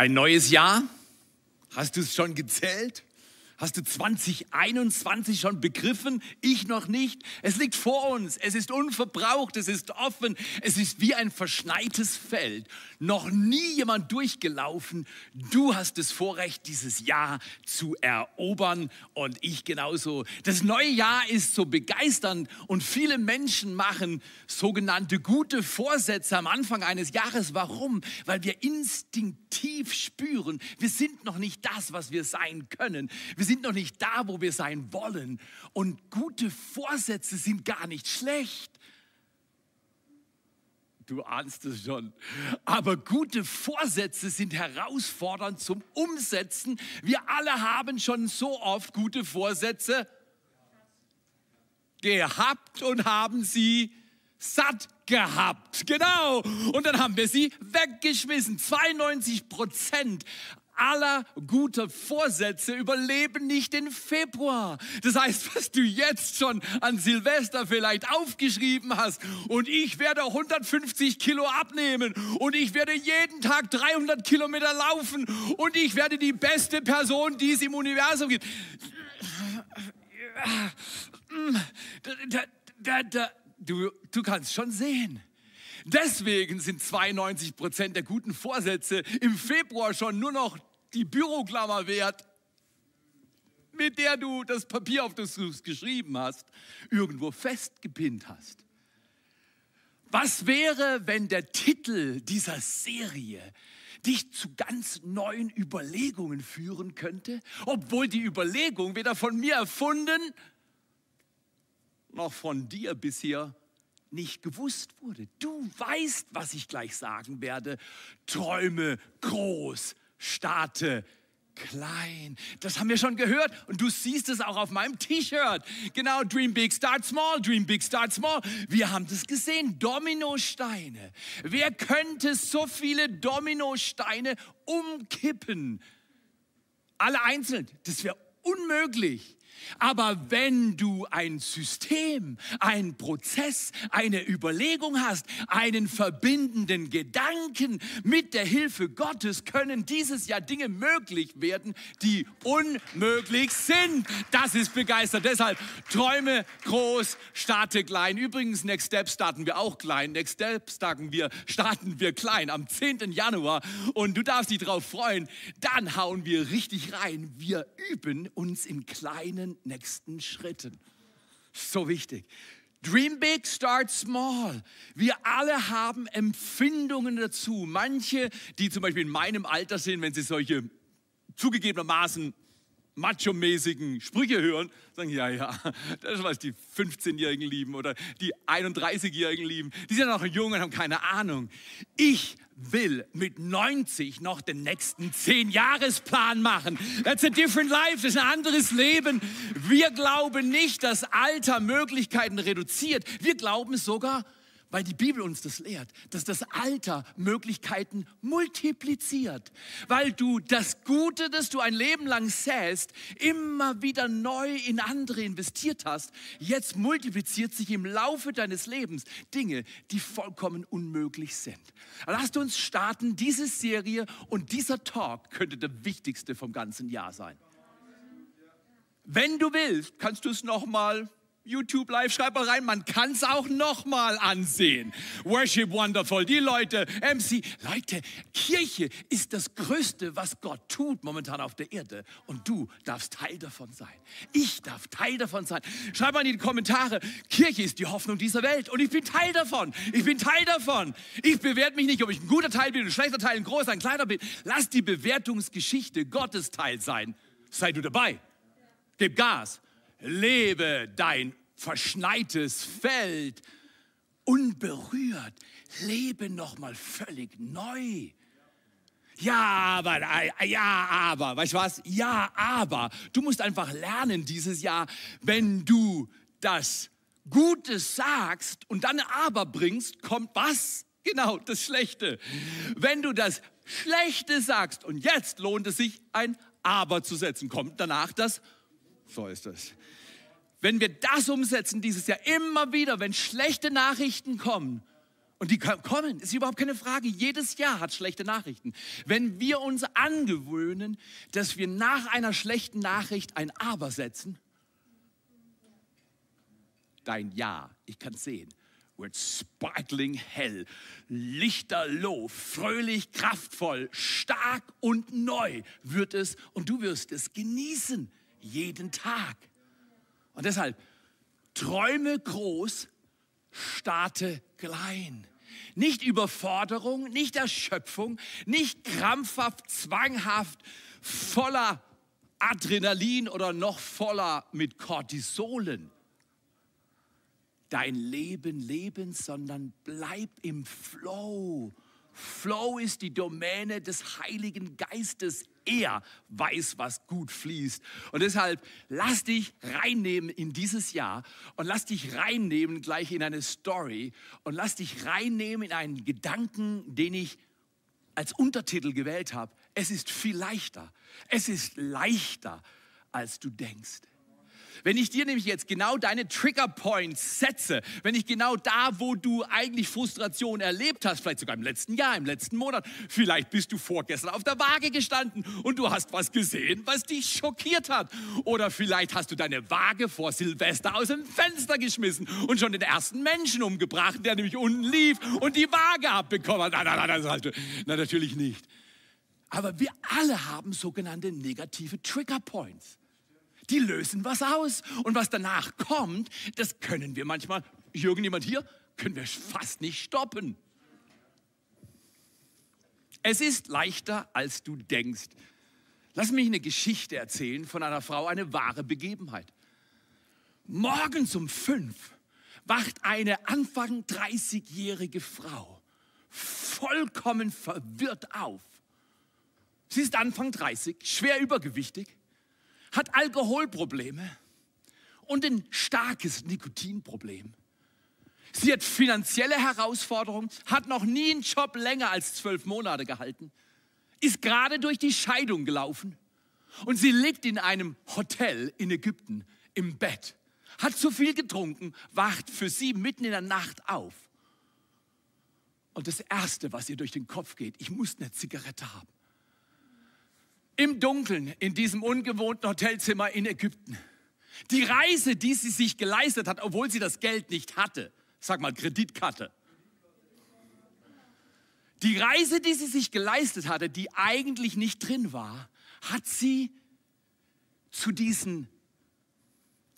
Ein neues Jahr? Hast du es schon gezählt? Hast du 2021 schon begriffen? Ich noch nicht. Es liegt vor uns. Es ist unverbraucht. Es ist offen. Es ist wie ein verschneites Feld. Noch nie jemand durchgelaufen. Du hast das Vorrecht, dieses Jahr zu erobern und ich genauso. Das neue Jahr ist so begeisternd und viele Menschen machen sogenannte gute Vorsätze am Anfang eines Jahres. Warum? Weil wir instinktiv spüren, wir sind noch nicht das, was wir sein können. Wir sind noch nicht da, wo wir sein wollen. Und gute Vorsätze sind gar nicht schlecht. Du ahnst es schon. Aber gute Vorsätze sind herausfordernd zum Umsetzen. Wir alle haben schon so oft gute Vorsätze gehabt und haben sie satt gehabt. Genau. Und dann haben wir sie weggeschmissen. 92 Prozent aller guter Vorsätze überleben nicht den Februar. Das heißt, was du jetzt schon an Silvester vielleicht aufgeschrieben hast und ich werde 150 Kilo abnehmen und ich werde jeden Tag 300 Kilometer laufen und ich werde die beste Person, die es im Universum gibt. Du, du kannst schon sehen. Deswegen sind 92 Prozent der guten Vorsätze im Februar schon nur noch die Büroklammer wert, mit der du das Papier, auf das du es geschrieben hast, irgendwo festgepinnt hast. Was wäre, wenn der Titel dieser Serie dich zu ganz neuen Überlegungen führen könnte, obwohl die Überlegung weder von mir erfunden noch von dir bisher nicht gewusst wurde. Du weißt, was ich gleich sagen werde. Träume groß, starte klein. Das haben wir schon gehört und du siehst es auch auf meinem T-Shirt. Genau, Dream Big, Start Small, Dream Big, Start Small. Wir haben das gesehen, Dominosteine. Wer könnte so viele Dominosteine umkippen? Alle einzeln, das wäre unmöglich. Aber wenn du ein System, einen Prozess, eine Überlegung hast, einen verbindenden Gedanken mit der Hilfe Gottes, können dieses Jahr Dinge möglich werden, die unmöglich sind. Das ist begeistert. Deshalb träume groß, starte klein. Übrigens, Next Step starten wir auch klein. Next Step starten wir, starten wir klein am 10. Januar. Und du darfst dich darauf freuen. Dann hauen wir richtig rein. Wir üben uns in kleinen nächsten Schritten. So wichtig. Dream big, start small. Wir alle haben Empfindungen dazu. Manche, die zum Beispiel in meinem Alter sind, wenn sie solche zugegebenermaßen macho-mäßigen Sprüche hören, sagen, ja, ja, das ist was die 15-Jährigen lieben oder die 31-Jährigen lieben. Die sind noch jung und haben keine Ahnung. Ich will mit 90 noch den nächsten 10-Jahresplan machen. That's a different life, das ist ein anderes Leben. Wir glauben nicht, dass Alter Möglichkeiten reduziert. Wir glauben sogar, weil die Bibel uns das lehrt, dass das Alter Möglichkeiten multipliziert, weil du das Gute, das du ein Leben lang säst, immer wieder neu in andere investiert hast. Jetzt multipliziert sich im Laufe deines Lebens Dinge, die vollkommen unmöglich sind. Lasst uns starten. Diese Serie und dieser Talk könnte der wichtigste vom ganzen Jahr sein. Wenn du willst, kannst du es noch mal YouTube Live, schreib mal rein, man kann es auch nochmal ansehen. Worship Wonderful, die Leute, MC. Leute, Kirche ist das Größte, was Gott tut momentan auf der Erde. Und du darfst Teil davon sein. Ich darf Teil davon sein. Schreib mal in die Kommentare, Kirche ist die Hoffnung dieser Welt. Und ich bin Teil davon. Ich bin Teil davon. Ich bewerte mich nicht, ob ich ein guter Teil bin, ein schlechter Teil, ein großer, ein kleiner bin. Lass die Bewertungsgeschichte Gottes Teil sein. Sei du dabei. Gib Gas lebe dein verschneites Feld unberührt, lebe noch mal völlig neu. Ja, aber, ja, aber, weißt du was? Ja, aber. Du musst einfach lernen dieses Jahr, wenn du das Gute sagst und dann aber bringst, kommt was? Genau, das Schlechte. Wenn du das Schlechte sagst und jetzt lohnt es sich, ein aber zu setzen, kommt danach das, so ist es. Wenn wir das umsetzen dieses Jahr immer wieder, wenn schlechte Nachrichten kommen, Und die kommen, ist überhaupt keine Frage. Jedes Jahr hat schlechte Nachrichten. Wenn wir uns angewöhnen, dass wir nach einer schlechten Nachricht ein Aber setzen, dein Ja, ich kann es sehen, wird sparkling hell, lichterloh, fröhlich, kraftvoll, stark und neu wird es und du wirst es genießen, jeden Tag. Und deshalb, träume groß, starte klein. Nicht Überforderung, nicht Erschöpfung, nicht krampfhaft, zwanghaft, voller Adrenalin oder noch voller mit Cortisolen dein Leben leben, sondern bleib im Flow. Flow ist die Domäne des Heiligen Geistes. Er weiß, was gut fließt. Und deshalb lass dich reinnehmen in dieses Jahr und lass dich reinnehmen gleich in eine Story und lass dich reinnehmen in einen Gedanken, den ich als Untertitel gewählt habe. Es ist viel leichter. Es ist leichter, als du denkst. Wenn ich dir nämlich jetzt genau deine Trigger Points setze, wenn ich genau da, wo du eigentlich Frustration erlebt hast, vielleicht sogar im letzten Jahr, im letzten Monat, vielleicht bist du vorgestern auf der Waage gestanden und du hast was gesehen, was dich schockiert hat. Oder vielleicht hast du deine Waage vor Silvester aus dem Fenster geschmissen und schon den ersten Menschen umgebracht, der nämlich unten lief und die Waage abbekommen hat. Nein, nein, nein, nein, nein natürlich nicht. Aber wir alle haben sogenannte negative Trigger Points die lösen was aus. Und was danach kommt, das können wir manchmal, irgendjemand hier, können wir fast nicht stoppen. Es ist leichter, als du denkst. Lass mich eine Geschichte erzählen von einer Frau, eine wahre Begebenheit. Morgens um fünf wacht eine Anfang 30-jährige Frau vollkommen verwirrt auf. Sie ist Anfang 30, schwer übergewichtig, hat Alkoholprobleme und ein starkes Nikotinproblem. Sie hat finanzielle Herausforderungen, hat noch nie einen Job länger als zwölf Monate gehalten, ist gerade durch die Scheidung gelaufen und sie liegt in einem Hotel in Ägypten im Bett, hat zu viel getrunken, wacht für sie mitten in der Nacht auf. Und das Erste, was ihr durch den Kopf geht, ich muss eine Zigarette haben im Dunkeln in diesem ungewohnten Hotelzimmer in Ägypten. Die Reise, die sie sich geleistet hat, obwohl sie das Geld nicht hatte, sag mal Kreditkarte. Die Reise, die sie sich geleistet hatte, die eigentlich nicht drin war, hat sie zu diesen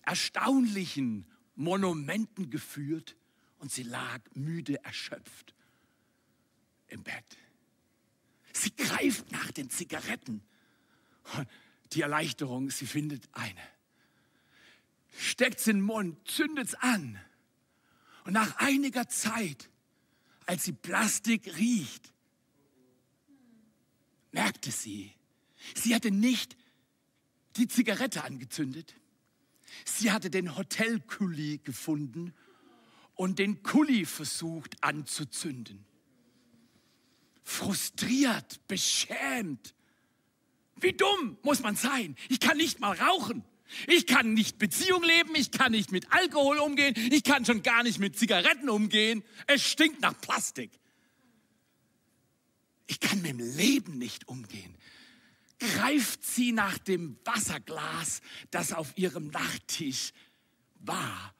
erstaunlichen Monumenten geführt und sie lag müde, erschöpft im Bett. Sie greift nach den Zigaretten die Erleichterung, sie findet eine. Steckt es in den Mund, zündet es an. Und nach einiger Zeit, als sie Plastik riecht, merkte sie, sie hatte nicht die Zigarette angezündet. Sie hatte den Hotelkuli gefunden und den Kuli versucht anzuzünden. Frustriert, beschämt, wie dumm muss man sein? Ich kann nicht mal rauchen. Ich kann nicht Beziehung leben, ich kann nicht mit Alkohol umgehen, ich kann schon gar nicht mit Zigaretten umgehen. Es stinkt nach Plastik. Ich kann mit dem Leben nicht umgehen. Greift sie nach dem Wasserglas, das auf ihrem Nachttisch war.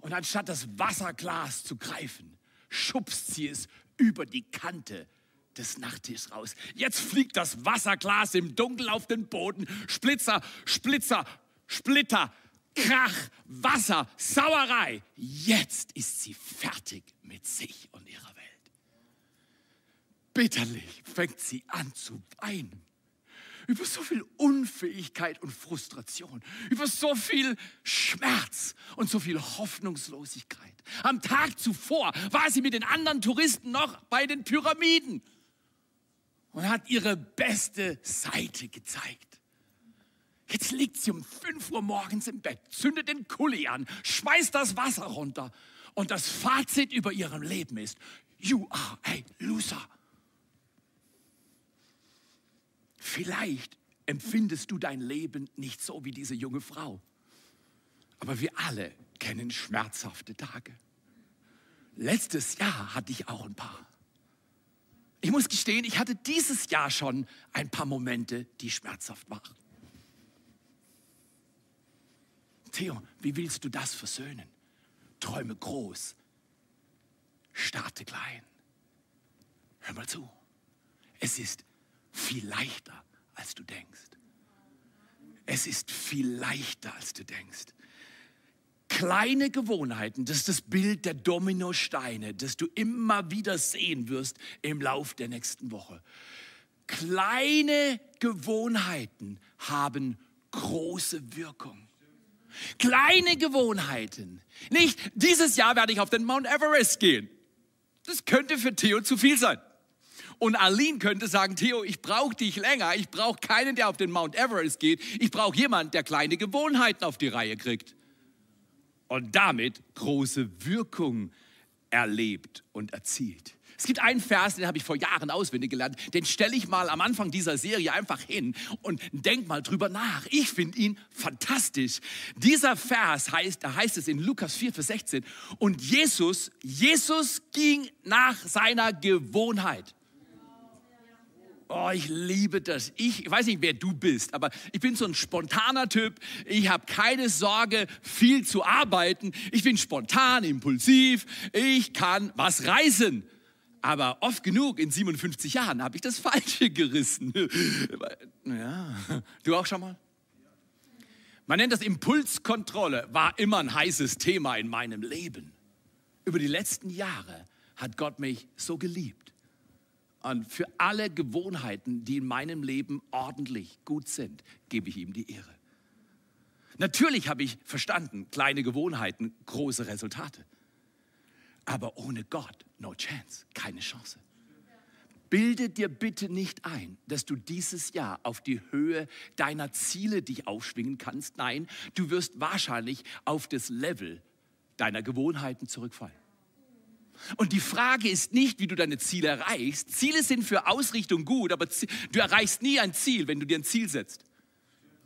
Und anstatt das Wasserglas zu greifen, schubst sie es über die Kante des Nachttischs raus. Jetzt fliegt das Wasserglas im Dunkeln auf den Boden. Splitzer, Splitzer, Splitter, Krach, Wasser, Sauerei. Jetzt ist sie fertig mit sich und ihrer Welt. Bitterlich fängt sie an zu weinen über so viel Unfähigkeit und Frustration, über so viel Schmerz und so viel Hoffnungslosigkeit. Am Tag zuvor war sie mit den anderen Touristen noch bei den Pyramiden und hat ihre beste Seite gezeigt. Jetzt liegt sie um 5 Uhr morgens im Bett, zündet den Kuli an, schmeißt das Wasser runter und das Fazit über ihrem Leben ist, you are a loser. Vielleicht empfindest du dein Leben nicht so wie diese junge Frau, aber wir alle kennen schmerzhafte Tage. Letztes Jahr hatte ich auch ein paar. Ich muss gestehen, ich hatte dieses Jahr schon ein paar Momente, die schmerzhaft waren. Theo, wie willst du das versöhnen? Träume groß, starte klein. Hör mal zu. Es ist viel leichter, als du denkst. Es ist viel leichter, als du denkst. Kleine Gewohnheiten, das ist das Bild der Dominosteine, das du immer wieder sehen wirst im Lauf der nächsten Woche. Kleine Gewohnheiten haben große Wirkung. Kleine Gewohnheiten. Nicht, dieses Jahr werde ich auf den Mount Everest gehen. Das könnte für Theo zu viel sein. Und Aline könnte sagen, Theo, ich brauche dich länger. Ich brauche keinen, der auf den Mount Everest geht. Ich brauche jemanden, der kleine Gewohnheiten auf die Reihe kriegt und damit große Wirkung erlebt und erzielt. Es gibt einen Vers, den habe ich vor Jahren auswendig gelernt, den stelle ich mal am Anfang dieser Serie einfach hin und denk mal drüber nach. Ich finde ihn fantastisch. Dieser Vers heißt, da heißt es in Lukas 4, Vers 16, und Jesus, Jesus ging nach seiner Gewohnheit. Oh, ich liebe das. Ich, ich weiß nicht, wer du bist, aber ich bin so ein spontaner Typ. Ich habe keine Sorge, viel zu arbeiten. Ich bin spontan, impulsiv. Ich kann was reißen. Aber oft genug in 57 Jahren habe ich das Falsche gerissen. Ja, du auch schon mal? Man nennt das Impulskontrolle, war immer ein heißes Thema in meinem Leben. Über die letzten Jahre hat Gott mich so geliebt für alle Gewohnheiten, die in meinem Leben ordentlich gut sind, gebe ich ihm die Ehre. Natürlich habe ich verstanden, kleine Gewohnheiten, große Resultate. Aber ohne Gott, no chance, keine Chance. Bilde dir bitte nicht ein, dass du dieses Jahr auf die Höhe deiner Ziele dich aufschwingen kannst. Nein, du wirst wahrscheinlich auf das Level deiner Gewohnheiten zurückfallen. Und die Frage ist nicht, wie du deine Ziele erreichst. Ziele sind für Ausrichtung gut, aber du erreichst nie ein Ziel, wenn du dir ein Ziel setzt.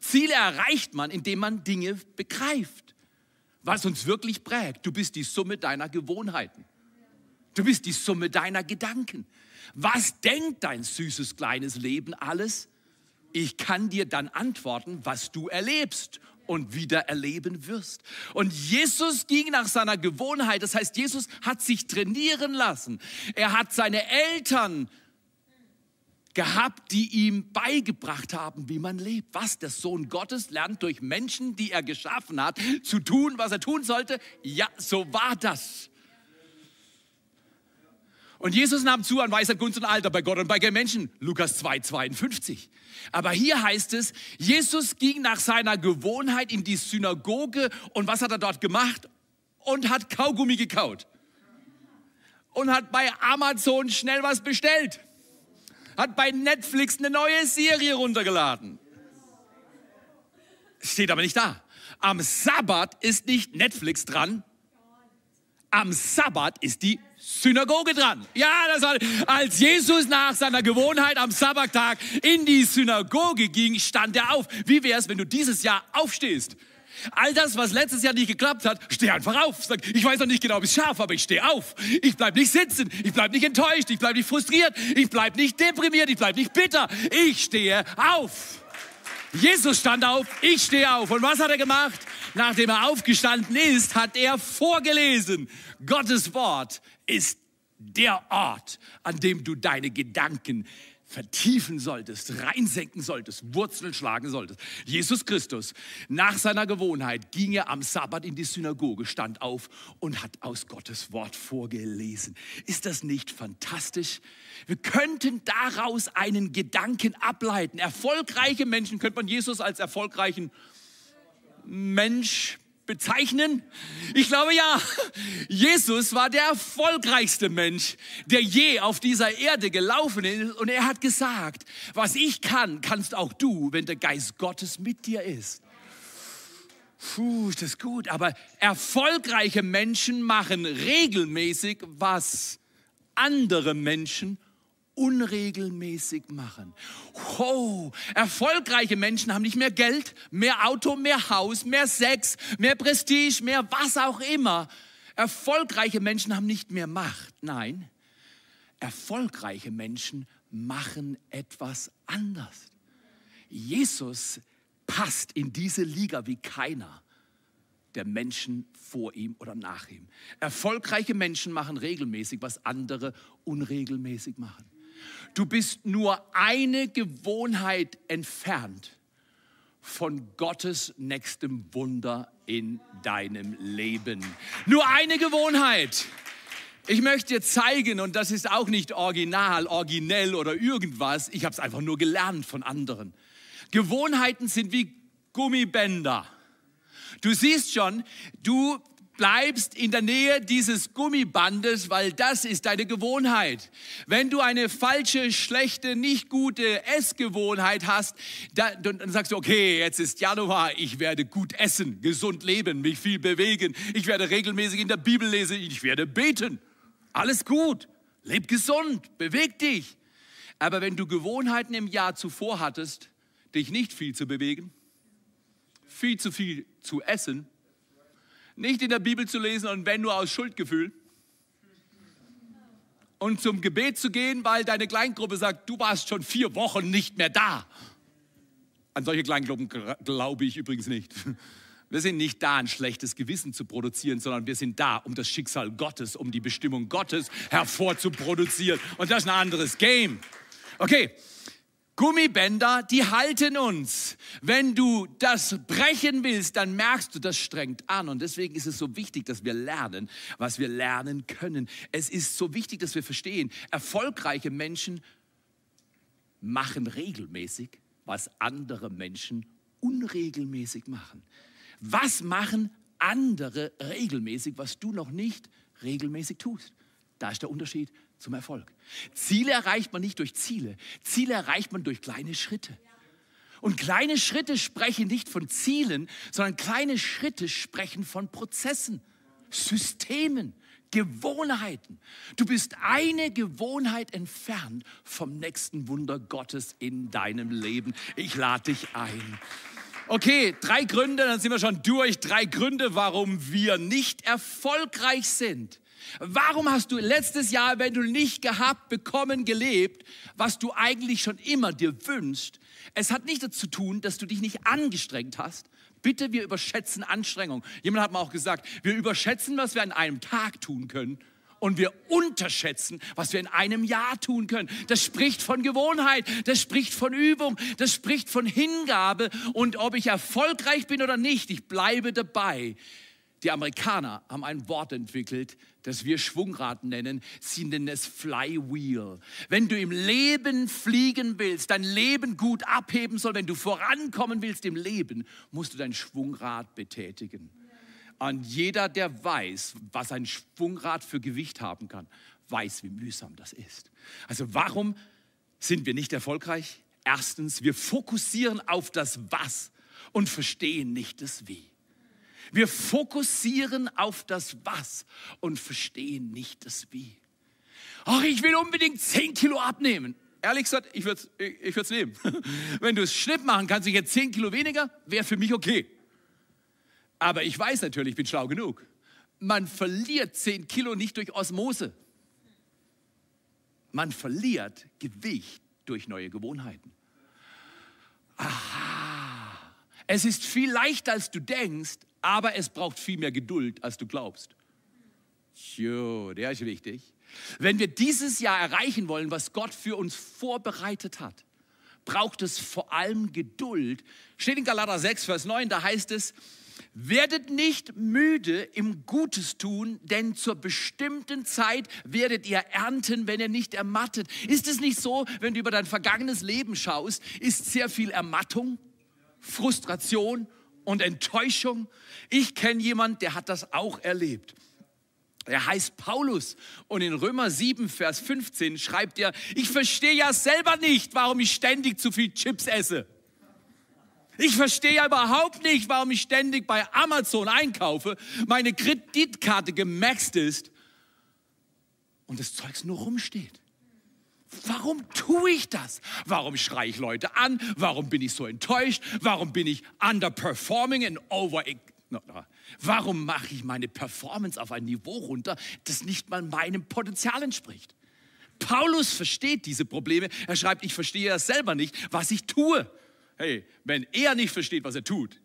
Ziele erreicht man, indem man Dinge begreift, was uns wirklich prägt. Du bist die Summe deiner Gewohnheiten. Du bist die Summe deiner Gedanken. Was denkt dein süßes kleines Leben alles? Ich kann dir dann antworten, was du erlebst und wieder erleben wirst. Und Jesus ging nach seiner Gewohnheit, das heißt, Jesus hat sich trainieren lassen. Er hat seine Eltern gehabt, die ihm beigebracht haben, wie man lebt. Was der Sohn Gottes lernt durch Menschen, die er geschaffen hat, zu tun, was er tun sollte. Ja, so war das. Und Jesus nahm zu an Weisheit, Gunst und Alter bei Gott und bei den Menschen. Lukas 2, 52. Aber hier heißt es, Jesus ging nach seiner Gewohnheit in die Synagoge und was hat er dort gemacht? Und hat Kaugummi gekaut. Und hat bei Amazon schnell was bestellt. Hat bei Netflix eine neue Serie runtergeladen. Steht aber nicht da. Am Sabbat ist nicht Netflix dran. Am Sabbat ist die Synagoge dran. Ja, das war, als Jesus nach seiner Gewohnheit am Sabbattag in die Synagoge ging, stand er auf. Wie wäre es, wenn du dieses Jahr aufstehst? All das, was letztes Jahr nicht geklappt hat, steh einfach auf. Sag, ich weiß noch nicht genau, ob ich schaffe, aber ich stehe auf. Ich bleib nicht sitzen, ich bleib nicht enttäuscht, ich bleib nicht frustriert, ich bleib nicht deprimiert, ich bleib nicht bitter. Ich stehe auf. Jesus stand auf, ich stehe auf. Und was hat er gemacht? Nachdem er aufgestanden ist, hat er vorgelesen. Gottes Wort ist der Ort, an dem du deine Gedanken vertiefen solltest, reinsenken solltest, Wurzeln schlagen solltest. Jesus Christus, nach seiner Gewohnheit, ging er am Sabbat in die Synagoge, stand auf und hat aus Gottes Wort vorgelesen. Ist das nicht fantastisch? Wir könnten daraus einen Gedanken ableiten. Erfolgreiche Menschen, könnte man Jesus als erfolgreichen Mensch bezeichnen? Ich glaube ja. Jesus war der erfolgreichste Mensch, der je auf dieser Erde gelaufen ist. Und er hat gesagt, was ich kann, kannst auch du, wenn der Geist Gottes mit dir ist. Puh, das ist gut. Aber erfolgreiche Menschen machen regelmäßig, was andere Menschen unregelmäßig machen. Oh, erfolgreiche Menschen haben nicht mehr Geld, mehr Auto, mehr Haus, mehr Sex, mehr Prestige, mehr was auch immer. Erfolgreiche Menschen haben nicht mehr Macht. Nein, erfolgreiche Menschen machen etwas anders. Jesus passt in diese Liga wie keiner der Menschen vor ihm oder nach ihm. Erfolgreiche Menschen machen regelmäßig, was andere unregelmäßig machen. Du bist nur eine Gewohnheit entfernt von Gottes nächstem Wunder in deinem Leben. Nur eine Gewohnheit. Ich möchte dir zeigen, und das ist auch nicht original, originell oder irgendwas, ich habe es einfach nur gelernt von anderen. Gewohnheiten sind wie Gummibänder. Du siehst schon, du bleibst in der Nähe dieses Gummibandes, weil das ist deine Gewohnheit. Wenn du eine falsche, schlechte, nicht gute Essgewohnheit hast, dann, dann sagst du, okay, jetzt ist Januar, ich werde gut essen, gesund leben, mich viel bewegen, ich werde regelmäßig in der Bibel lesen, ich werde beten. Alles gut, leb gesund, beweg dich. Aber wenn du Gewohnheiten im Jahr zuvor hattest, dich nicht viel zu bewegen, viel zu viel zu essen, nicht in der Bibel zu lesen und wenn nur aus Schuldgefühl. Und zum Gebet zu gehen, weil deine Kleingruppe sagt, du warst schon vier Wochen nicht mehr da. An solche Kleingruppen glaube ich übrigens nicht. Wir sind nicht da, ein schlechtes Gewissen zu produzieren, sondern wir sind da, um das Schicksal Gottes, um die Bestimmung Gottes hervorzuproduzieren. Und das ist ein anderes Game. Okay, Gummibänder, die halten uns. Wenn du das brechen willst, dann merkst du, das strengt an. Und deswegen ist es so wichtig, dass wir lernen, was wir lernen können. Es ist so wichtig, dass wir verstehen, erfolgreiche Menschen machen regelmäßig, was andere Menschen unregelmäßig machen. Was machen andere regelmäßig, was du noch nicht regelmäßig tust? Da ist der Unterschied zum Erfolg. Ziele erreicht man nicht durch Ziele. Ziele erreicht man durch kleine Schritte. Und kleine Schritte sprechen nicht von Zielen, sondern kleine Schritte sprechen von Prozessen, Systemen, Gewohnheiten. Du bist eine Gewohnheit entfernt vom nächsten Wunder Gottes in deinem Leben. Ich lade dich ein. Okay, drei Gründe, dann sind wir schon durch. Drei Gründe, warum wir nicht erfolgreich sind. Warum hast du letztes Jahr, wenn du nicht gehabt, bekommen, gelebt, was du eigentlich schon immer dir wünschst? Es hat nicht dazu zu tun, dass du dich nicht angestrengt hast. Bitte, wir überschätzen Anstrengung. Jemand hat mir auch gesagt, wir überschätzen, was wir an einem Tag tun können und wir unterschätzen, was wir in einem Jahr tun können. Das spricht von Gewohnheit, das spricht von Übung, das spricht von Hingabe und ob ich erfolgreich bin oder nicht, ich bleibe dabei. Die Amerikaner haben ein Wort entwickelt, das wir Schwungrad nennen. Sie nennen es Flywheel. Wenn du im Leben fliegen willst, dein Leben gut abheben soll, wenn du vorankommen willst im Leben, musst du dein Schwungrad betätigen. Und jeder, der weiß, was ein Schwungrad für Gewicht haben kann, weiß, wie mühsam das ist. Also warum sind wir nicht erfolgreich? Erstens, wir fokussieren auf das Was und verstehen nicht das Wie. Wir fokussieren auf das Was und verstehen nicht das Wie. Ach, ich will unbedingt 10 Kilo abnehmen. Ehrlich gesagt, ich würde es ich, ich nehmen. Wenn du es Schnitt machen kannst, ich jetzt 10 Kilo weniger, wäre für mich okay. Aber ich weiß natürlich, ich bin schlau genug. Man verliert 10 Kilo nicht durch Osmose. Man verliert Gewicht durch neue Gewohnheiten. Aha. Es ist viel leichter, als du denkst, aber es braucht viel mehr Geduld, als du glaubst. Jo, der ist wichtig. Wenn wir dieses Jahr erreichen wollen, was Gott für uns vorbereitet hat, braucht es vor allem Geduld. Steht in Galater 6, Vers 9, da heißt es, werdet nicht müde im Gutes tun, denn zur bestimmten Zeit werdet ihr ernten, wenn ihr nicht ermattet. Ist es nicht so, wenn du über dein vergangenes Leben schaust, ist sehr viel Ermattung, Frustration und Enttäuschung. Ich kenne jemanden, der hat das auch erlebt. Er heißt Paulus und in Römer 7, Vers 15 schreibt er, ich verstehe ja selber nicht, warum ich ständig zu viel Chips esse. Ich verstehe ja überhaupt nicht, warum ich ständig bei Amazon einkaufe, meine Kreditkarte gemaxt ist und das Zeugs nur rumsteht. Warum tue ich das? Warum schreie ich Leute an? Warum bin ich so enttäuscht? Warum bin ich underperforming and over Warum mache ich meine Performance auf ein Niveau runter, das nicht mal meinem Potenzial entspricht? Paulus versteht diese Probleme. Er schreibt, ich verstehe ja selber nicht, was ich tue. Hey, wenn er nicht versteht, was er tut,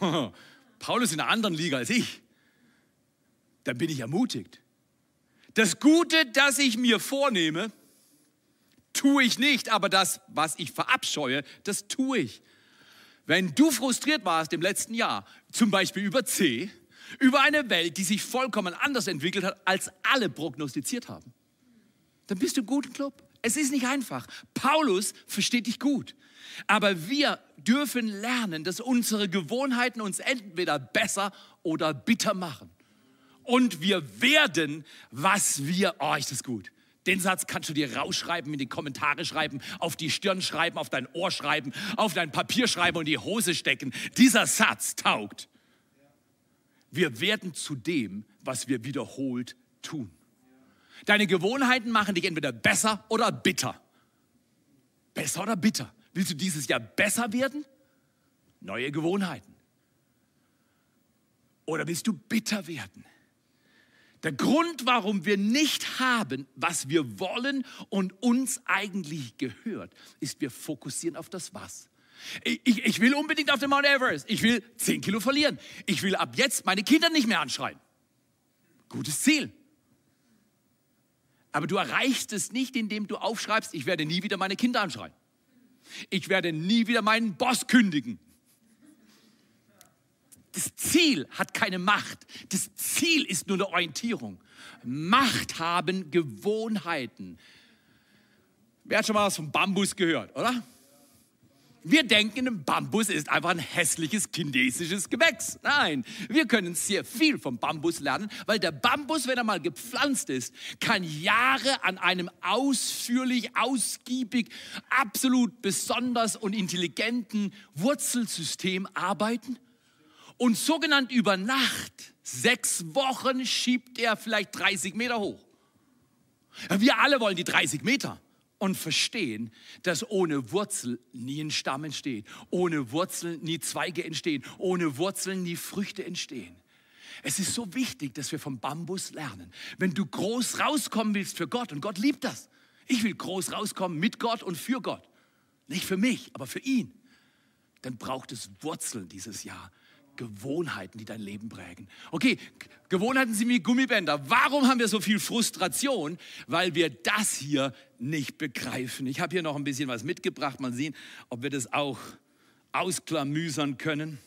Paulus in einer anderen Liga als ich, dann bin ich ermutigt. Das Gute, das ich mir vornehme, tue ich nicht, aber das, was ich verabscheue, das tue ich. Wenn du frustriert warst im letzten Jahr, zum Beispiel über C, über eine Welt, die sich vollkommen anders entwickelt hat, als alle prognostiziert haben, dann bist du gut im Club. Es ist nicht einfach. Paulus versteht dich gut. Aber wir dürfen lernen, dass unsere Gewohnheiten uns entweder besser oder bitter machen. Und wir werden, was wir, oh, ist das gut. Den Satz kannst du dir rausschreiben, in die Kommentare schreiben, auf die Stirn schreiben, auf dein Ohr schreiben, auf dein Papier schreiben und die Hose stecken. Dieser Satz taugt. Wir werden zu dem, was wir wiederholt tun. Deine Gewohnheiten machen dich entweder besser oder bitter. Besser oder bitter. Willst du dieses Jahr besser werden? Neue Gewohnheiten. Oder willst du bitter werden? Der Grund, warum wir nicht haben, was wir wollen und uns eigentlich gehört, ist, wir fokussieren auf das Was. Ich, ich, will unbedingt auf den Mount Everest. Ich will 10 Kilo verlieren. Ich will ab jetzt meine Kinder nicht mehr anschreien. Gutes Ziel. Aber du erreichst es nicht, indem du aufschreibst, ich werde nie wieder meine Kinder anschreien. Ich werde nie wieder meinen Boss kündigen. Das Ziel hat keine Macht. Das Ziel ist nur eine Orientierung. Macht haben Gewohnheiten. Wer hat schon mal was vom Bambus gehört, oder? Wir denken, ein Bambus ist einfach ein hässliches chinesisches Gewächs. Nein, wir können sehr viel vom Bambus lernen, weil der Bambus, wenn er mal gepflanzt ist, kann Jahre an einem ausführlich, ausgiebig, absolut besonders und intelligenten Wurzelsystem arbeiten. Und sogenannt über Nacht, sechs Wochen, schiebt er vielleicht 30 Meter hoch. Wir alle wollen die 30 Meter und verstehen, dass ohne Wurzel nie ein Stamm entsteht, ohne Wurzeln nie Zweige entstehen, ohne Wurzeln nie Früchte entstehen. Es ist so wichtig, dass wir vom Bambus lernen. Wenn du groß rauskommen willst für Gott, und Gott liebt das, ich will groß rauskommen mit Gott und für Gott, nicht für mich, aber für ihn, dann braucht es Wurzeln dieses Jahr. Gewohnheiten, die dein Leben prägen. Okay, Gewohnheiten sind wie Gummibänder. Warum haben wir so viel Frustration? Weil wir das hier nicht begreifen. Ich habe hier noch ein bisschen was mitgebracht. Mal sehen, ob wir das auch ausklamüsern können.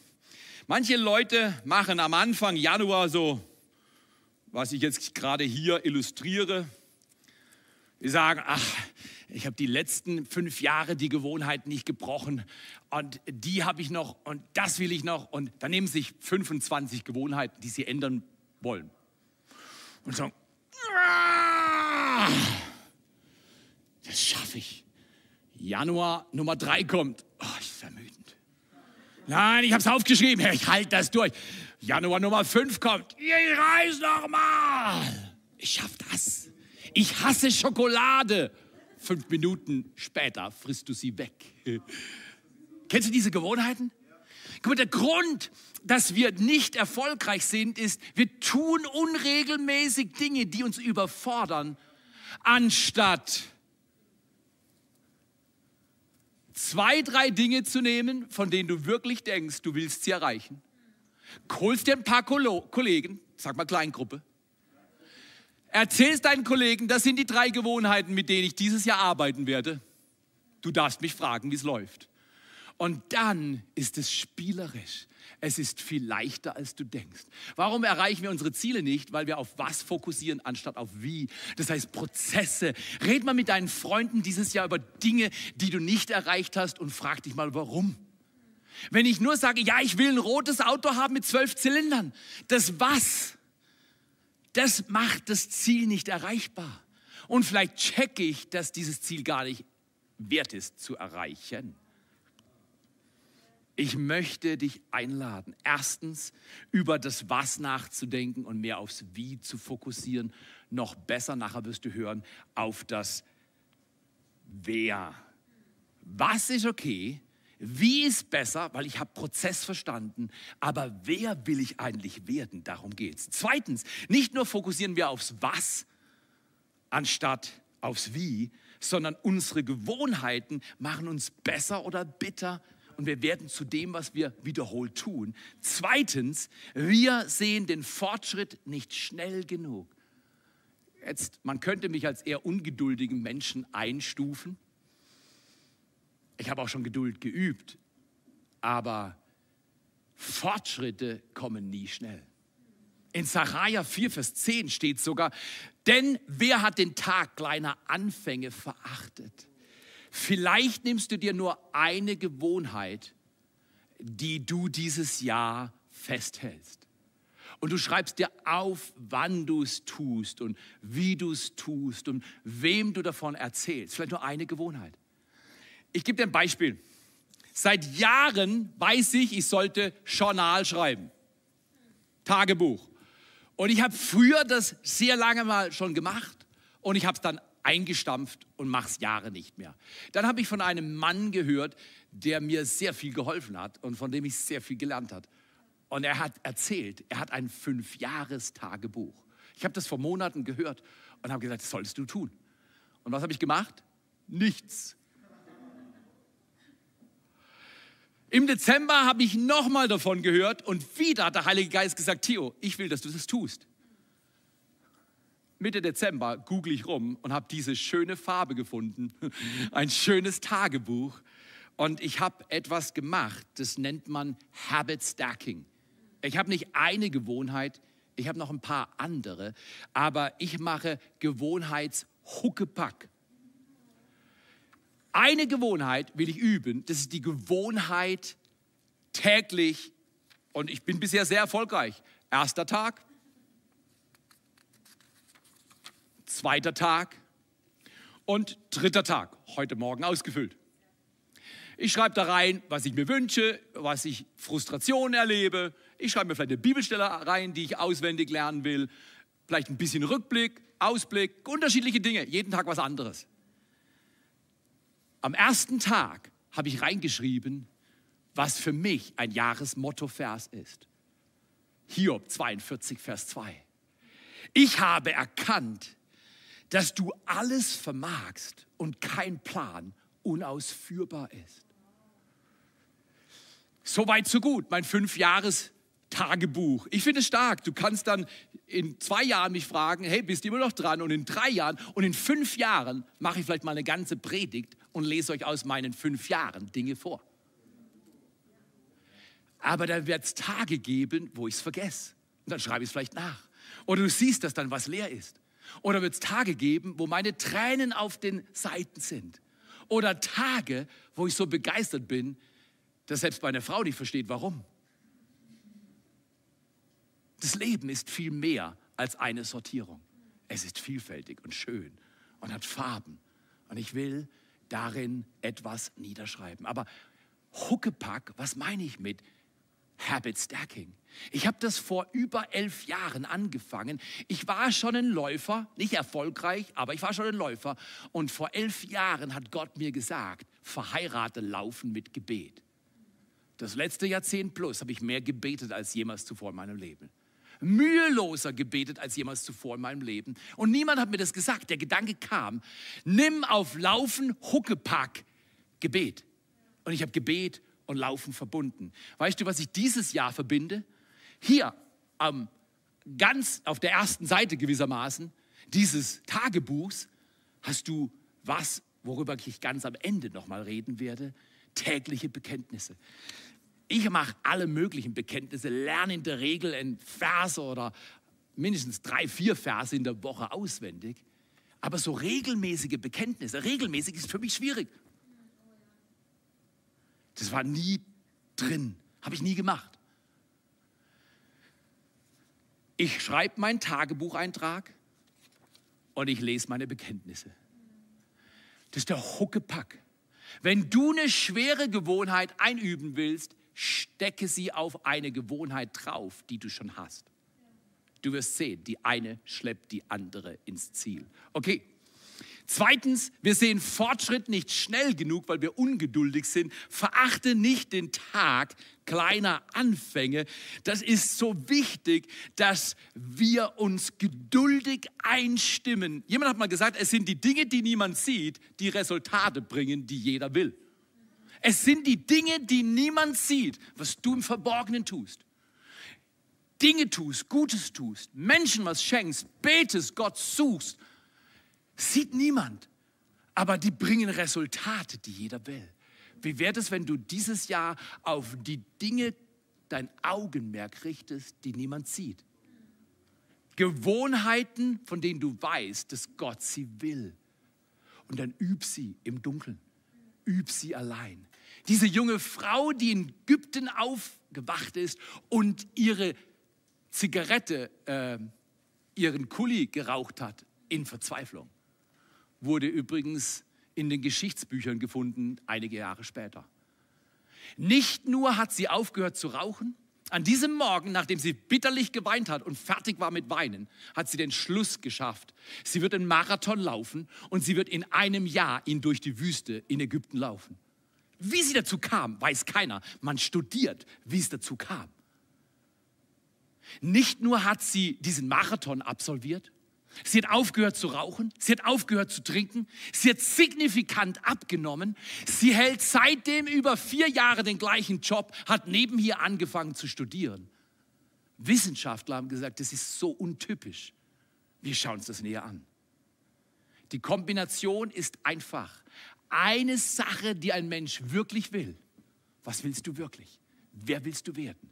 Manche Leute machen am Anfang Januar so, was ich jetzt gerade hier illustriere. Die sagen, ach, ich habe die letzten fünf Jahre die Gewohnheit nicht gebrochen und die habe ich noch und das will ich noch und dann nehmen sich 25 Gewohnheiten, die sie ändern wollen und sagen, ah, das schaffe ich. Januar Nummer drei kommt, oh, ist ermüdend. Nein, ich habe es aufgeschrieben, ich halte das durch. Januar Nummer fünf kommt, ich reise noch mal. Ich schaffe das. Ich hasse Schokolade. Fünf Minuten später frisst du sie weg. Kennst du diese Gewohnheiten? Guck mal, der Grund, dass wir nicht erfolgreich sind, ist, wir tun unregelmäßig Dinge, die uns überfordern, anstatt zwei, drei Dinge zu nehmen, von denen du wirklich denkst, du willst sie erreichen. Holst dir ein paar Kollegen, sag mal Kleingruppe, Erzählst deinen Kollegen, das sind die drei Gewohnheiten, mit denen ich dieses Jahr arbeiten werde. Du darfst mich fragen, wie es läuft. Und dann ist es spielerisch. Es ist viel leichter, als du denkst. Warum erreichen wir unsere Ziele nicht? Weil wir auf was fokussieren, anstatt auf wie. Das heißt Prozesse. Red mal mit deinen Freunden dieses Jahr über Dinge, die du nicht erreicht hast und frag dich mal, warum. Wenn ich nur sage, ja, ich will ein rotes Auto haben mit zwölf Zylindern, das was? Das macht das Ziel nicht erreichbar. Und vielleicht checke ich, dass dieses Ziel gar nicht wert ist zu erreichen. Ich möchte dich einladen, erstens über das Was nachzudenken und mehr aufs Wie zu fokussieren. Noch besser, nachher wirst du hören, auf das Wer. Was ist okay, wie ist besser, weil ich habe Prozess verstanden, aber wer will ich eigentlich werden? Darum geht's. Zweitens, nicht nur fokussieren wir aufs Was anstatt aufs Wie, sondern unsere Gewohnheiten machen uns besser oder bitter und wir werden zu dem, was wir wiederholt tun. Zweitens, wir sehen den Fortschritt nicht schnell genug. Jetzt, man könnte mich als eher ungeduldigen Menschen einstufen. Ich habe auch schon Geduld geübt, aber Fortschritte kommen nie schnell. In Sacharja 4, Vers 10 steht sogar, denn wer hat den Tag kleiner Anfänge verachtet? Vielleicht nimmst du dir nur eine Gewohnheit, die du dieses Jahr festhältst. Und du schreibst dir auf, wann du es tust und wie du es tust und wem du davon erzählst. Vielleicht nur eine Gewohnheit. Ich gebe dir ein Beispiel. Seit Jahren weiß ich, ich sollte Journal schreiben. Tagebuch. Und ich habe früher das sehr lange mal schon gemacht und ich habe es dann eingestampft und mache es Jahre nicht mehr. Dann habe ich von einem Mann gehört, der mir sehr viel geholfen hat und von dem ich sehr viel gelernt habe. Und er hat erzählt, er hat ein Fünfjahrestagebuch. Ich habe das vor Monaten gehört und habe gesagt, das solltest du tun. Und was habe ich gemacht? Nichts. Im Dezember habe ich nochmal davon gehört und wieder hat der Heilige Geist gesagt, Theo, ich will, dass du das tust. Mitte Dezember google ich rum und habe diese schöne Farbe gefunden, ein schönes Tagebuch. Und ich habe etwas gemacht, das nennt man Habit Stacking. Ich habe nicht eine Gewohnheit, ich habe noch ein paar andere, aber ich mache Gewohnheitshuckepack. Eine Gewohnheit will ich üben, das ist die Gewohnheit täglich und ich bin bisher sehr erfolgreich. Erster Tag, zweiter Tag und dritter Tag, heute Morgen ausgefüllt. Ich schreibe da rein, was ich mir wünsche, was ich Frustration erlebe. Ich schreibe mir vielleicht eine Bibelstelle rein, die ich auswendig lernen will. Vielleicht ein bisschen Rückblick, Ausblick, unterschiedliche Dinge. Jeden Tag was anderes. Am ersten Tag habe ich reingeschrieben, was für mich ein Jahresmotto-Vers ist. Hiob 42, Vers 2. Ich habe erkannt, dass du alles vermagst und kein Plan unausführbar ist. So weit, so gut. Mein Fünf-Jahres-Tagebuch. Ich finde es stark. Du kannst dann in zwei Jahren mich fragen, hey, bist du immer noch dran? Und in drei Jahren und in fünf Jahren mache ich vielleicht mal eine ganze Predigt und lese euch aus meinen fünf Jahren Dinge vor. Aber da wird es Tage geben, wo ich es vergesse. Und dann schreibe ich es vielleicht nach. Oder du siehst, dass dann was leer ist. Oder wird es Tage geben, wo meine Tränen auf den Seiten sind. Oder Tage, wo ich so begeistert bin, dass selbst meine Frau nicht versteht, warum. Das Leben ist viel mehr als eine Sortierung. Es ist vielfältig und schön und hat Farben. Und ich will darin etwas niederschreiben. Aber Huckepack, was meine ich mit Habit Stacking? Ich habe das vor über elf Jahren angefangen. Ich war schon ein Läufer, nicht erfolgreich, aber ich war schon ein Läufer. Und vor elf Jahren hat Gott mir gesagt, verheirate laufen mit Gebet. Das letzte Jahrzehnt plus habe ich mehr gebetet als jemals zuvor in meinem Leben. Müheloser gebetet als jemals zuvor in meinem Leben. Und niemand hat mir das gesagt. Der Gedanke kam, nimm auf Laufen Huckepack Gebet. Und ich habe Gebet und Laufen verbunden. Weißt du, was ich dieses Jahr verbinde? Hier am ganz auf der ersten Seite gewissermaßen dieses Tagebuchs hast du was, worüber ich ganz am Ende nochmal reden werde, tägliche Bekenntnisse. Ich mache alle möglichen Bekenntnisse, lerne in der Regel ein Vers oder mindestens drei, vier Verse in der Woche auswendig. Aber so regelmäßige Bekenntnisse, regelmäßig ist für mich schwierig. Das war nie drin, habe ich nie gemacht. Ich schreibe meinen Tagebucheintrag und ich lese meine Bekenntnisse. Das ist der Huckepack. Wenn du eine schwere Gewohnheit einüben willst, stecke sie auf eine Gewohnheit drauf, die du schon hast. Du wirst sehen, die eine schleppt die andere ins Ziel. Okay, Zweitens, wir sehen Fortschritt nicht schnell genug, weil wir ungeduldig sind. Verachte nicht den Tag kleiner Anfänge. Das ist so wichtig, dass wir uns geduldig einstimmen. Jemand hat mal gesagt, es sind die Dinge, die niemand sieht, die Resultate bringen, die jeder will. Es sind die Dinge, die niemand sieht, was du im Verborgenen tust. Dinge tust, Gutes tust, Menschen was schenkst, betest, Gott suchst, sieht niemand. Aber die bringen Resultate, die jeder will. Wie wäre es, wenn du dieses Jahr auf die Dinge dein Augenmerk richtest, die niemand sieht? Gewohnheiten, von denen du weißt, dass Gott sie will. Und dann üb sie im Dunkeln. Üb sie allein. Diese junge Frau, die in Ägypten aufgewacht ist und ihre Zigarette, äh, ihren Kuli geraucht hat, in Verzweiflung, wurde übrigens in den Geschichtsbüchern gefunden, einige Jahre später. Nicht nur hat sie aufgehört zu rauchen, an diesem Morgen, nachdem sie bitterlich geweint hat und fertig war mit Weinen, hat sie den Schluss geschafft. Sie wird einen Marathon laufen und sie wird in einem Jahr ihn durch die Wüste in Ägypten laufen. Wie sie dazu kam, weiß keiner. Man studiert, wie es dazu kam. Nicht nur hat sie diesen Marathon absolviert, sie hat aufgehört zu rauchen, sie hat aufgehört zu trinken, sie hat signifikant abgenommen, sie hält seitdem über vier Jahre den gleichen Job, hat nebenher angefangen zu studieren. Wissenschaftler haben gesagt, das ist so untypisch. Wir schauen uns das näher an. Die Kombination ist einfach. Eine Sache, die ein Mensch wirklich will. Was willst du wirklich? Wer willst du werden?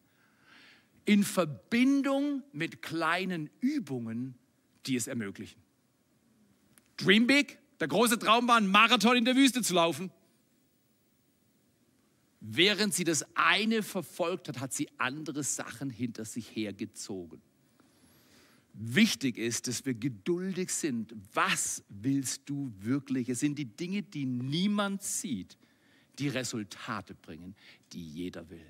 in Verbindung mit kleinen Übungen, die es ermöglichen. Dream big, der große Traum war, einen Marathon in der Wüste zu laufen. Während sie das eine verfolgt hat, hat sie andere Sachen hinter sich hergezogen. Wichtig ist, dass wir geduldig sind. Was willst du wirklich? Es sind die Dinge, die niemand sieht, die Resultate bringen, die jeder will.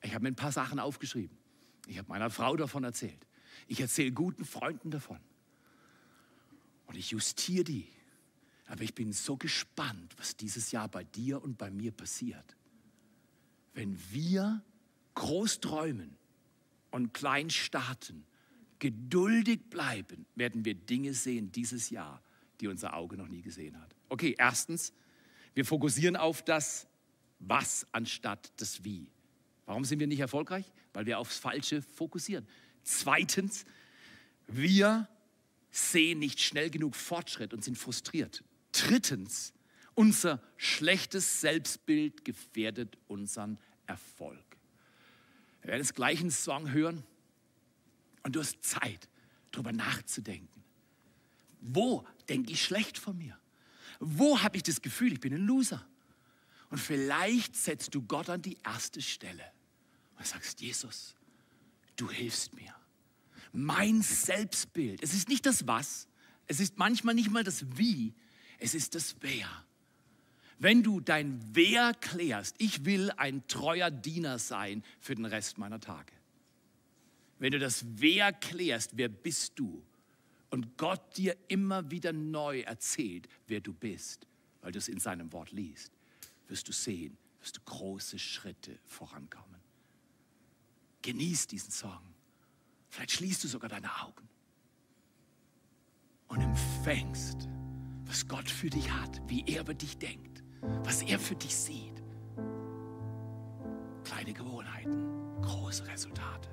Ich habe mir ein paar Sachen aufgeschrieben. Ich habe meiner Frau davon erzählt. Ich erzähle guten Freunden davon. Und ich justiere die. Aber ich bin so gespannt, was dieses Jahr bei dir und bei mir passiert. Wenn wir groß träumen und klein starten, geduldig bleiben, werden wir Dinge sehen dieses Jahr, die unser Auge noch nie gesehen hat. Okay, erstens, wir fokussieren auf das Was anstatt das Wie. Warum sind wir nicht erfolgreich? Weil wir aufs Falsche fokussieren. Zweitens, wir sehen nicht schnell genug Fortschritt und sind frustriert. Drittens, unser schlechtes Selbstbild gefährdet unseren Erfolg. Wir werden jetzt gleich einen Song hören und du hast Zeit, darüber nachzudenken. Wo denke ich schlecht von mir? Wo habe ich das Gefühl, ich bin ein Loser? Und vielleicht setzt du Gott an die erste Stelle und sagst, Jesus, du hilfst mir. Mein Selbstbild, es ist nicht das Was, es ist manchmal nicht mal das Wie, es ist das Wer. Wenn du dein Wer klärst, ich will ein treuer Diener sein für den Rest meiner Tage. Wenn du das Wer klärst, wer bist du? Und Gott dir immer wieder neu erzählt, wer du bist, weil du es in seinem Wort liest, wirst du sehen, wirst du große Schritte vorankommen. Genieß diesen Song. Vielleicht schließt du sogar deine Augen und empfängst, was Gott für dich hat, wie er über dich denkt, was er für dich sieht. Kleine Gewohnheiten, große Resultate.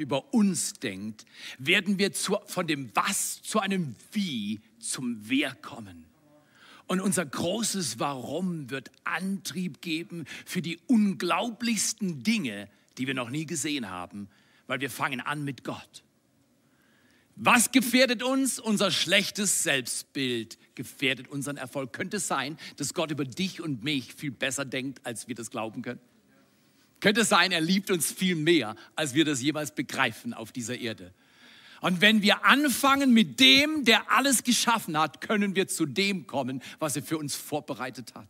Über uns denkt, werden wir zu, von dem Was zu einem Wie zum Wer kommen. Und unser großes Warum wird Antrieb geben für die unglaublichsten Dinge, die wir noch nie gesehen haben, weil wir fangen an mit Gott. Was gefährdet uns? Unser schlechtes Selbstbild gefährdet unseren Erfolg. Könnte es sein, dass Gott über dich und mich viel besser denkt, als wir das glauben können? Könnte sein, er liebt uns viel mehr, als wir das jemals begreifen auf dieser Erde. Und wenn wir anfangen mit dem, der alles geschaffen hat, können wir zu dem kommen, was er für uns vorbereitet hat.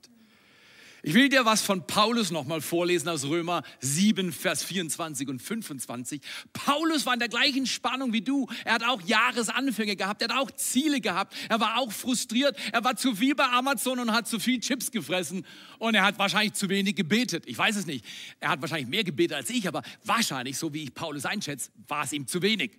Ich will dir was von Paulus nochmal vorlesen aus Römer 7, Vers 24 und 25. Paulus war in der gleichen Spannung wie du. Er hat auch Jahresanfänge gehabt, er hat auch Ziele gehabt, er war auch frustriert, er war zu viel bei Amazon und hat zu viel Chips gefressen und er hat wahrscheinlich zu wenig gebetet. Ich weiß es nicht. Er hat wahrscheinlich mehr gebetet als ich, aber wahrscheinlich, so wie ich Paulus einschätze, war es ihm zu wenig.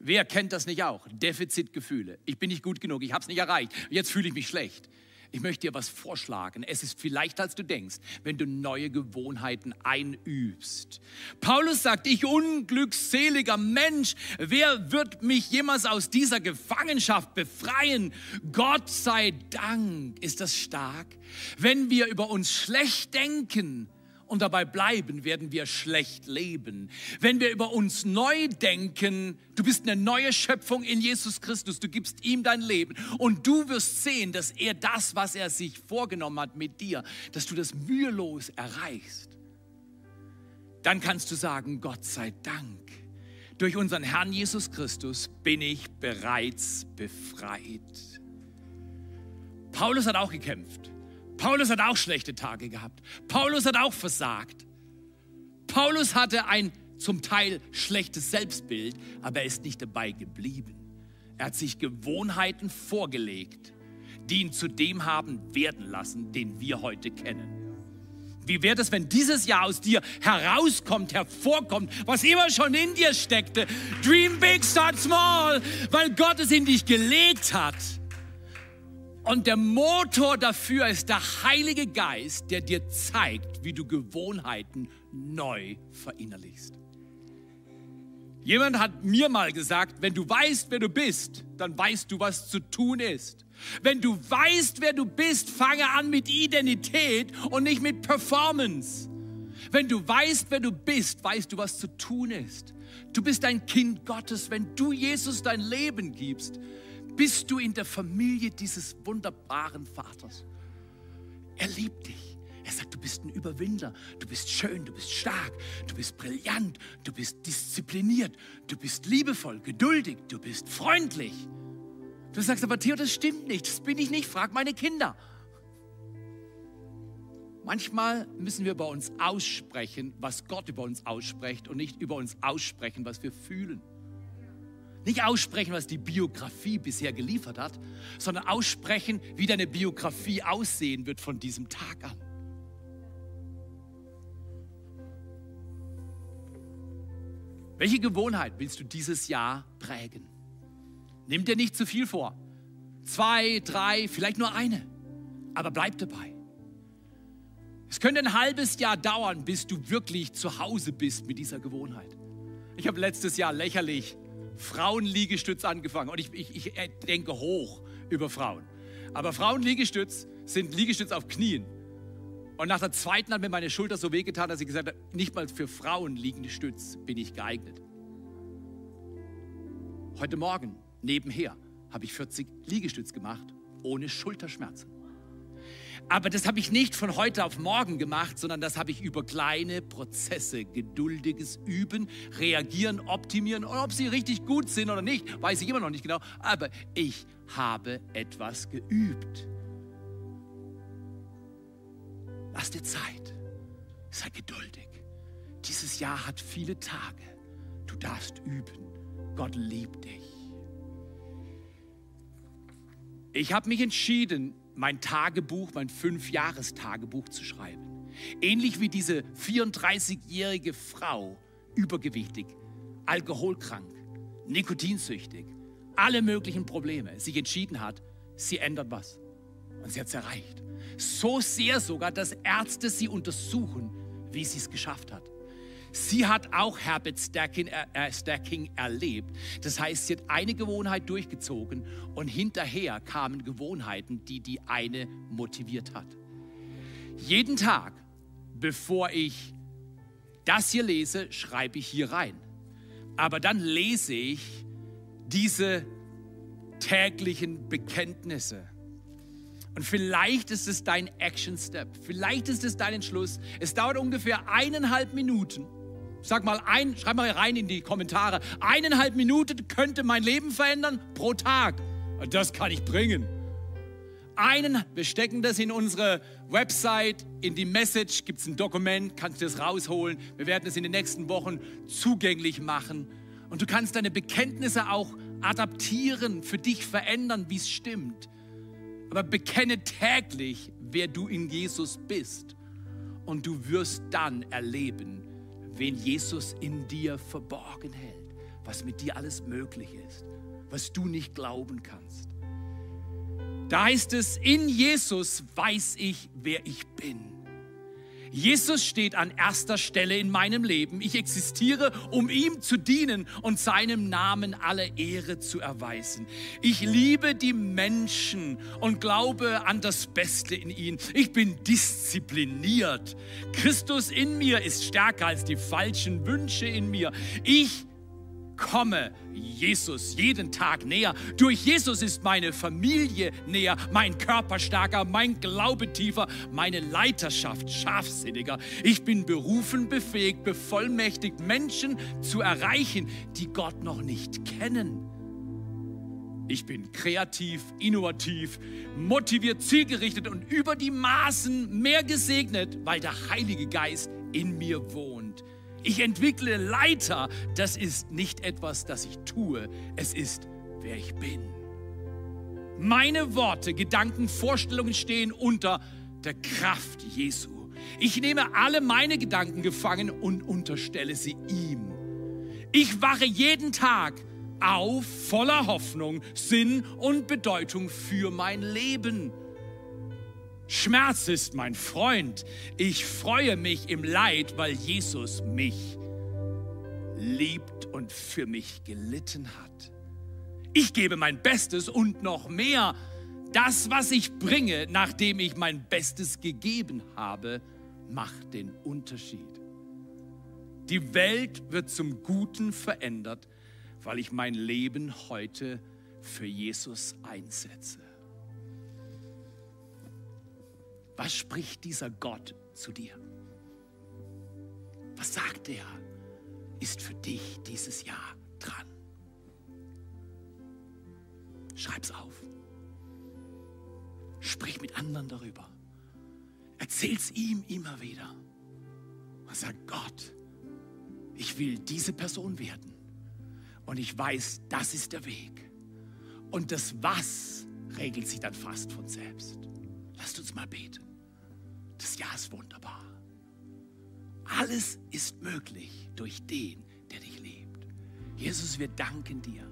Wer kennt das nicht auch? Defizitgefühle. Ich bin nicht gut genug, ich habe es nicht erreicht. Jetzt fühle ich mich schlecht. Ich möchte dir was vorschlagen. Es ist vielleicht, als du denkst, wenn du neue Gewohnheiten einübst. Paulus sagt, ich unglückseliger Mensch, wer wird mich jemals aus dieser Gefangenschaft befreien? Gott sei Dank ist das stark. Wenn wir über uns schlecht denken, und dabei bleiben, werden wir schlecht leben. Wenn wir über uns neu denken, du bist eine neue Schöpfung in Jesus Christus, du gibst ihm dein Leben und du wirst sehen, dass er das, was er sich vorgenommen hat mit dir, dass du das mühelos erreichst. Dann kannst du sagen, Gott sei Dank, durch unseren Herrn Jesus Christus bin ich bereits befreit. Paulus hat auch gekämpft. Paulus hat auch schlechte Tage gehabt. Paulus hat auch versagt. Paulus hatte ein zum Teil schlechtes Selbstbild, aber er ist nicht dabei geblieben. Er hat sich Gewohnheiten vorgelegt, die ihn zu dem haben werden lassen, den wir heute kennen. Wie wäre es, wenn dieses Jahr aus dir herauskommt, hervorkommt, was immer schon in dir steckte? Dream big, start small, weil Gott es in dich gelegt hat. Und der Motor dafür ist der Heilige Geist, der dir zeigt, wie du Gewohnheiten neu verinnerlichst. Jemand hat mir mal gesagt, wenn du weißt, wer du bist, dann weißt du, was zu tun ist. Wenn du weißt, wer du bist, fange an mit Identität und nicht mit Performance. Wenn du weißt, wer du bist, weißt du, was zu tun ist. Du bist ein Kind Gottes. Wenn du Jesus dein Leben gibst, bist du in der Familie dieses wunderbaren Vaters. Er liebt dich. Er sagt, du bist ein Überwinder, du bist schön, du bist stark, du bist brillant, du bist diszipliniert, du bist liebevoll, geduldig, du bist freundlich. Du sagst aber, Theo, das stimmt nicht, das bin ich nicht, frag meine Kinder. Manchmal müssen wir über uns aussprechen, was Gott über uns ausspricht und nicht über uns aussprechen, was wir fühlen. Nicht aussprechen, was die Biografie bisher geliefert hat, sondern aussprechen, wie deine Biografie aussehen wird von diesem Tag an. Welche Gewohnheit willst du dieses Jahr prägen? Nimm dir nicht zu viel vor. Zwei, drei, vielleicht nur eine. Aber bleib dabei. Es könnte ein halbes Jahr dauern, bis du wirklich zu Hause bist mit dieser Gewohnheit. Ich habe letztes Jahr lächerlich Frauenliegestütz angefangen und ich, ich, ich denke hoch über Frauen. Aber Frauenliegestütz sind Liegestütz auf Knien. Und nach der zweiten hat mir meine Schulter so wehgetan, dass ich gesagt habe, nicht mal für Frauen Stütz bin ich geeignet. Heute Morgen nebenher habe ich 40 Liegestütz gemacht, ohne Schulterschmerzen. Aber das habe ich nicht von heute auf morgen gemacht, sondern das habe ich über kleine Prozesse, geduldiges Üben, reagieren, optimieren. Und ob sie richtig gut sind oder nicht, weiß ich immer noch nicht genau. Aber ich habe etwas geübt. Lass dir Zeit. Sei geduldig. Dieses Jahr hat viele Tage. Du darfst üben. Gott liebt dich. Ich habe mich entschieden, mein Tagebuch, mein Fünfjahrestagebuch zu schreiben. Ähnlich wie diese 34-jährige Frau, übergewichtig, alkoholkrank, nikotinsüchtig, alle möglichen Probleme, sich entschieden hat, sie ändert was. Und sie hat es erreicht. So sehr sogar, dass Ärzte sie untersuchen, wie sie es geschafft hat. Sie hat auch Habit Stacking, äh, äh, Stacking erlebt. Das heißt, sie hat eine Gewohnheit durchgezogen und hinterher kamen Gewohnheiten, die die eine motiviert hat. Jeden Tag, bevor ich das hier lese, schreibe ich hier rein. Aber dann lese ich diese täglichen Bekenntnisse und vielleicht ist es dein Action Step, vielleicht ist es dein Entschluss. Es dauert ungefähr eineinhalb Minuten. Sag mal ein, schreib mal rein in die Kommentare. Eineinhalb Minuten könnte mein Leben verändern pro Tag. Das kann ich bringen. Einen, wir stecken das in unsere Website, in die Message, gibt es ein Dokument, kannst du das rausholen. Wir werden es in den nächsten Wochen zugänglich machen. Und du kannst deine Bekenntnisse auch adaptieren, für dich verändern, wie es stimmt. Aber bekenne täglich, wer du in Jesus bist. Und du wirst dann erleben, wen Jesus in dir verborgen hält, was mit dir alles möglich ist, was du nicht glauben kannst. Da heißt es, in Jesus weiß ich, wer ich bin. Jesus steht an erster Stelle in meinem Leben. Ich existiere, um ihm zu dienen und seinem Namen alle Ehre zu erweisen. Ich liebe die Menschen und glaube an das Beste in ihnen. Ich bin diszipliniert. Christus in mir ist stärker als die falschen Wünsche in mir. Ich komme Jesus jeden Tag näher. Durch Jesus ist meine Familie näher, mein Körper stärker, mein Glaube tiefer, meine Leiterschaft scharfsinniger. Ich bin berufen, befähigt, bevollmächtigt, Menschen zu erreichen, die Gott noch nicht kennen. Ich bin kreativ, innovativ, motiviert, zielgerichtet und über die Maßen mehr gesegnet, weil der Heilige Geist in mir wohnt. Ich entwickle Leiter. Das ist nicht etwas, das ich tue. Es ist, wer ich bin. Meine Worte, Gedanken, Vorstellungen stehen unter der Kraft Jesu. Ich nehme alle meine Gedanken gefangen und unterstelle sie ihm. Ich wache jeden Tag auf voller Hoffnung, Sinn und Bedeutung für mein Leben. Schmerz ist mein Freund. Ich freue mich im Leid, weil Jesus mich geliebt und für mich gelitten hat. Ich gebe mein Bestes und noch mehr. Das, was ich bringe, nachdem ich mein Bestes gegeben habe, macht den Unterschied. Die Welt wird zum Guten verändert, weil ich mein Leben heute für Jesus einsetze. Was spricht dieser Gott zu dir? Was sagt er, ist für dich dieses Jahr dran? Schreib's auf. Sprich mit anderen darüber. Erzähl's ihm immer wieder. Und sag Gott, ich will diese Person werden. Und ich weiß, das ist der Weg. Und das Was regelt sich dann fast von selbst. Lasst uns mal beten. Das Jahr ist wunderbar. Alles ist möglich durch den, der dich liebt. Jesus, wir danken dir,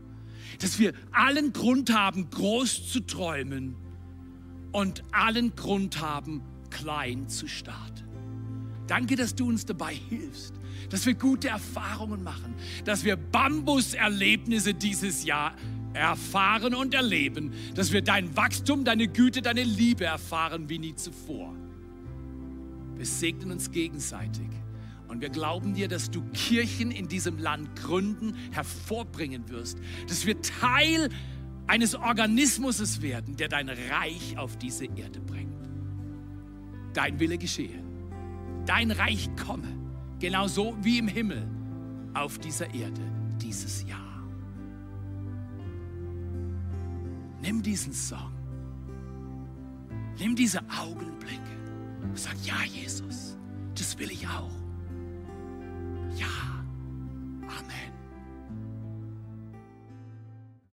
dass wir allen Grund haben, groß zu träumen und allen Grund haben, klein zu starten. Danke, dass du uns dabei hilfst, dass wir gute Erfahrungen machen, dass wir Bambus-Erlebnisse dieses Jahr erfahren und erleben, dass wir dein Wachstum, deine Güte, deine Liebe erfahren wie nie zuvor. Wir segnen uns gegenseitig. Und wir glauben dir, dass du Kirchen in diesem Land gründen, hervorbringen wirst, dass wir Teil eines Organismus werden, der dein Reich auf diese Erde bringt. Dein Wille geschehe, dein Reich komme, genauso wie im Himmel auf dieser Erde dieses Jahr. Nimm diesen Song. Nimm diese Augenblicke und sag, ja, Jesus, das will ich auch. Ja, Amen.